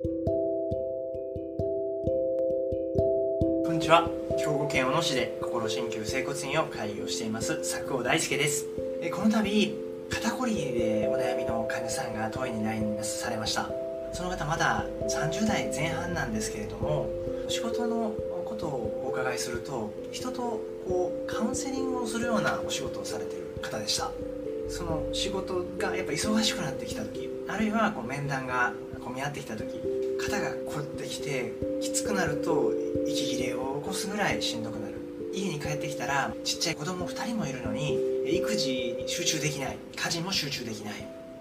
こんにちは。兵庫県小野市で心鍼灸整骨院を開業しています佐久尾大輔です。えこの度肩こりでお悩みの患者さんが当院に来院されました。その方まだ30代前半なんですけれども仕事のことをお伺いすると人とこうカウンセリングをするようなお仕事をされてる方でした。その仕事がやっぱ忙しくなってきた時あるいはこう面談が混み合ってきた時肩が凝ってきてきつくなると息切れを起こすぐらいしんどくなる。家に帰ってきたらちっちゃい子供2人もいるのに育児に集中できない。家事も集中できない。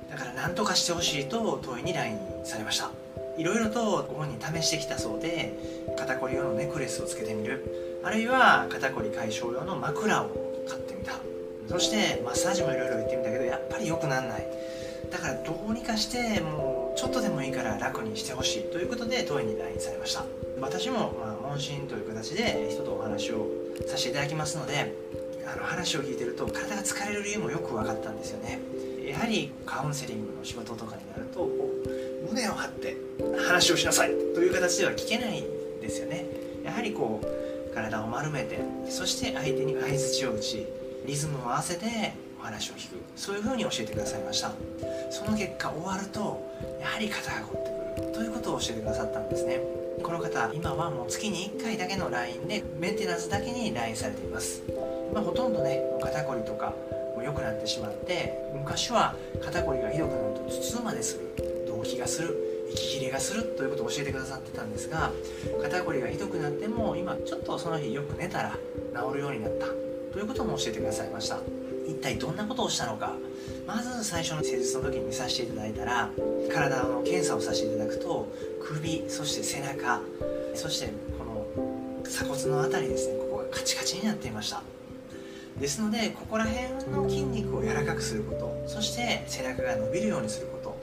だから何とかしてほしいと当院に来院されました。いろいろとご本人試してきたそうで肩こり用のネックレスをつけてみる。あるいは肩こり解消用の枕を買ってみた。そしてマッサージもいろいろ言ってみたけどやっぱり良くならない。だからどうにかしてもうちょっとでもいいから楽にしてほしいということで当院に来院されました。私も、まあ、問診という形で人とお話をさせていただきますのであの話を聞いてると体が疲れる理由もよく分かったんですよね。やはりカウンセリングの仕事とかになると胸を張って話をしなさいという形では聞けないんですよね。やはりこう体を丸めてそして相手に相づちを打ちリズムを合わせて話を聞く。そういうふうに教えてくださいました。その結果終わるとやはり肩が凝ってくる。ということを教えてくださったんですね。この方今はもう月に1回だけの LINE でメンテナンスだけに LINE されています。まあ、ほとんどね肩こりとかも良くなってしまって昔は肩こりがひどくなると頭痛までする動悸がする息切れがするということを教えてくださってたんですが肩こりがひどくなっても今ちょっとその日よく寝たら治るようになった。ということも教えてくださいました。一体どんなことをしたのか。まず最初の施術の時に見させていただいたら体の検査をさせていただくと首そして背中そしてこの鎖骨の辺りですねここがカチカチになっていました。ですのでここら辺の筋肉を柔らかくすることそして背中が伸びるようにすること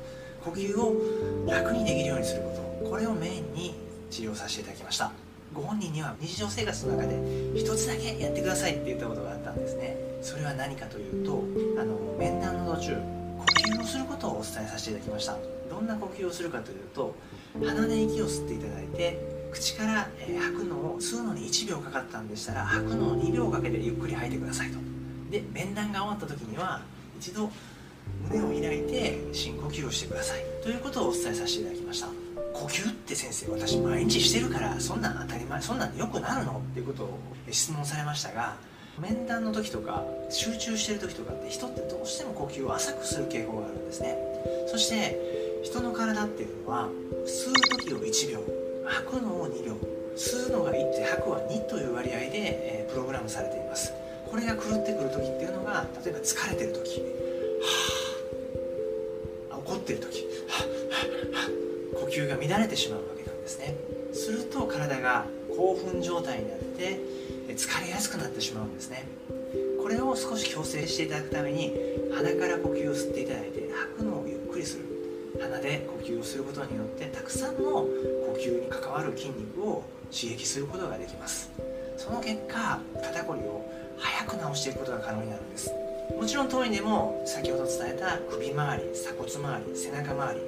呼吸を楽にできるようにすることこれをメインに治療させていただきました。ご本人には日常生活の中で一つだけやってくださいって言ったことがあったんですね。それは何かというとあの面談の途中呼吸をすることをお伝えさせていただきました。どんな呼吸をするかというと鼻で息を吸っていただいて口から、え吐くのを吸うのに1秒かかったんでしたら吐くのを2秒かけてゆっくり吐いてくださいと。で面談が終わった時には一度胸を開いて深呼吸をしてくださいということをお伝えさせていただきました。呼吸って先生私毎日してるからそんなん当たり前そんなんでよくなるのっていうことを質問されましたが面談の時とか集中してる時とかって人ってどうしても呼吸を浅くする傾向があるんですね。そして人の体っていうのは吸う時を1秒吐くのを2秒吸うのが1で吐くは2という割合で、え、プログラムされています。これが狂ってくる時っていうのが例えば疲れてる時。はあ怒ってる時。はあはあはあ呼吸が乱れてしまうわけなんですね。すると体が興奮状態になって疲れやすくなってしまうんですね。これを少し矯正していただくために鼻から呼吸を吸っていただいて吐くのをゆっくりする。鼻で呼吸をすることによってたくさんの呼吸に関わる筋肉を刺激することができます。その結果肩こりを早く治していくことが可能になるんです。もちろん当院でも先ほど伝えた首周り鎖骨周り背中周り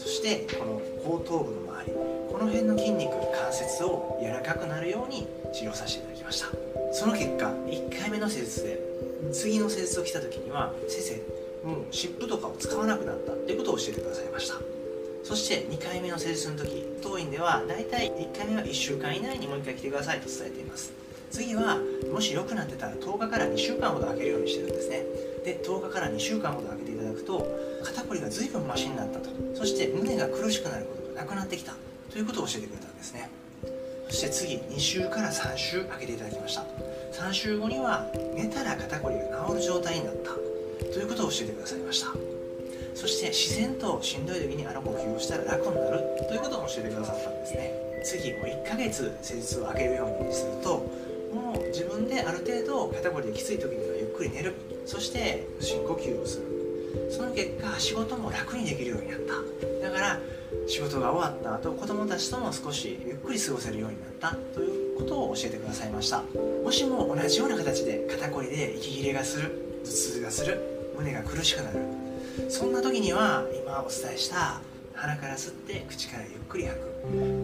そしてこの後頭部の周りこの辺の筋肉関節を柔らかくなるように治療させていただきました。その結果1回目の施術で次の施術を来た時には先生もう湿布とかを使わなくなったっていうことを教えてくださいました。そして2回目の施術の時当院では大体1回目は1週間以内にもう1回来てくださいと伝えています。次はもし良くなってたら10日から2週間ほど空けるようにしてるんですね。で10日から2週間ほど空けていただくと肩こりが随分マシになったと。そして胸が苦しくなることがなくなってきた。ということを教えてくれたんですね。そして次2週から3週空けていただきました。3週後には寝たら肩こりが治る状態になった。ということを教えてくださいました。そして自然としんどい時にあの呼吸をしたら楽になる。ということを教えてくださったんですね。次もう1ヶ月施術を上げるようにするともう自分である程度肩こりできつい時にはゆっくり寝る。そして深呼吸をする。その結果仕事も楽にできるようになった。だから仕事が終わった後子供たちとも少しゆっくり過ごせるようになった。ということを教えてくださいました。もしも同じような形で肩こりで息切れがする。頭痛がする。胸が苦しくなる。そんな時には今お伝えした鼻から吸って口からゆっくり吐く。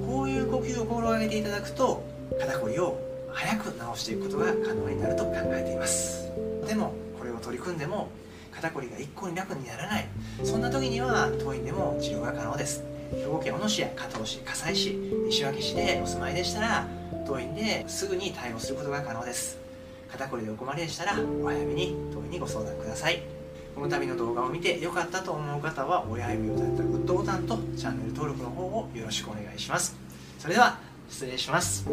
こういう呼吸を心がけていただくと肩こりを早く治していくことが可能になると考えています。でもこれを取り組んでも肩こりが一向に楽にならない。そんな時には当院でも治療が可能です。兵庫県小野市や加東市葛西市西脇市でお住まいでしたら当院ですぐに対応することが可能です。肩こりでお困りでしたらお早めに当院にご相談ください。この度の動画を見て良かったと思う方は親指ボタンとグッドボタンとチャンネル登録の方をよろしくお願いします。それでは失礼します。